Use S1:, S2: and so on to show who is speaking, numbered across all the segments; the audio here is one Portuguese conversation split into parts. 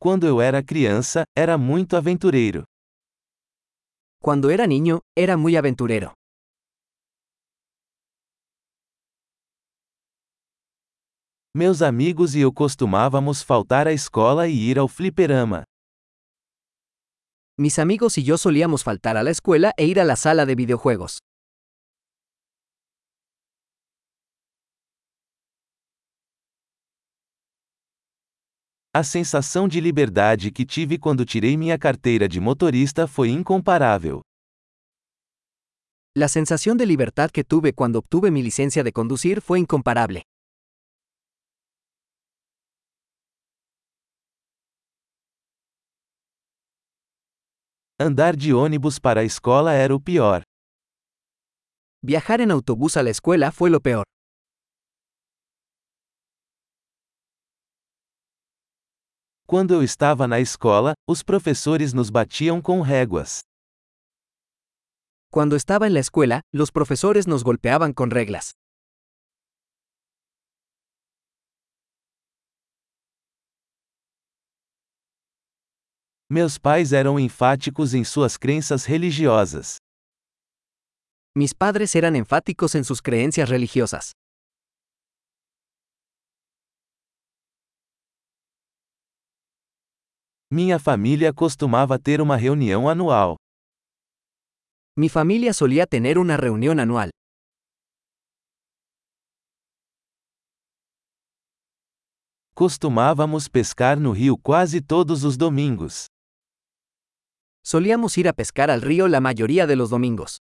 S1: Quando eu era criança, era muito aventureiro.
S2: Cuando era niño, era muy aventurero.
S1: Meus amigos e eu costumávamos faltar à escola e ir ao fliperama.
S2: Mis amigos y yo solíamos faltar a la escuela e ir a la sala de videojuegos.
S1: A sensação de liberdade que tive quando tirei minha carteira de motorista foi incomparável.
S2: La sensación de libertad que tuve cuando obtuve mi licencia de conducir fue incomparable.
S1: Andar de ônibus para a escola era o pior.
S2: Viajar en autobús a la escuela fue lo peor.
S1: Quando eu estava na escola, os professores nos batiam com réguas.
S2: Cuando estaba en la escuela, los profesores nos golpeaban con reglas.
S1: Meus pais eram enfáticos em suas crenças religiosas.
S2: Mis padres eran enfáticos en sus creencias religiosas.
S1: Minha família costumava ter uma reunião anual.
S2: Mi familia solía tener una reunión anual.
S1: Costumávamos pescar no rio quase todos os domingos.
S2: Solíamos ir a pescar al río la mayoría de los domingos.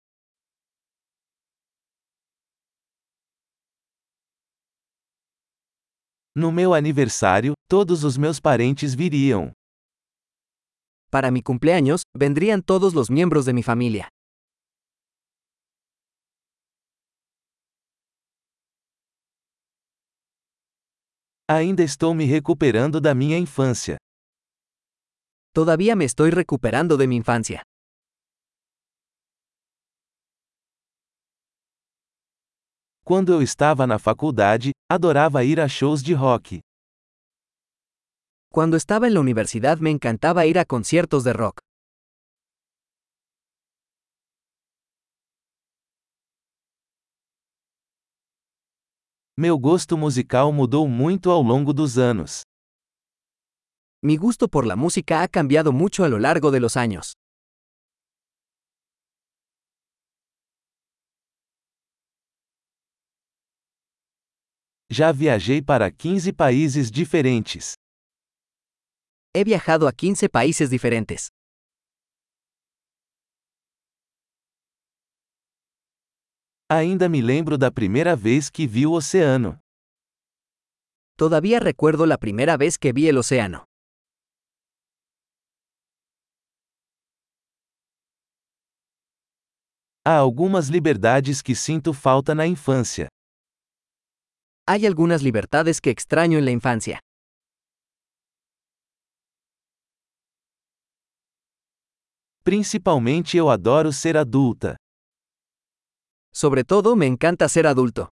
S1: No meu aniversário, todos os meus parentes viriam.
S2: Para mi cumpleaños, vendrían todos los miembros de mi familia.
S1: Ainda estou me recuperando da minha infância.
S2: Todavía me estoy recuperando de mi infancia.
S1: Quando eu estava na faculdade, adorava ir a shows de rock.
S2: Cuando estaba en la universidad me encantaba ir a conciertos de rock.
S1: Meu gosto musical mudou muito ao longo dos anos.
S2: Mi gusto por la música ha cambiado mucho a lo largo de los años.
S1: Já viajei para 15 países diferentes.
S2: He viajado a 15 países diferentes.
S1: Ainda me lembro da primeira vez que vi o oceano.
S2: Todavía recuerdo la primera vez que vi el océano.
S1: Há algumas liberdades que sinto falta na infância.
S2: Hay algunas libertades que extraño en la infancia.
S1: Principalmente eu adoro ser adulta.
S2: Sobre todo me encanta ser adulto.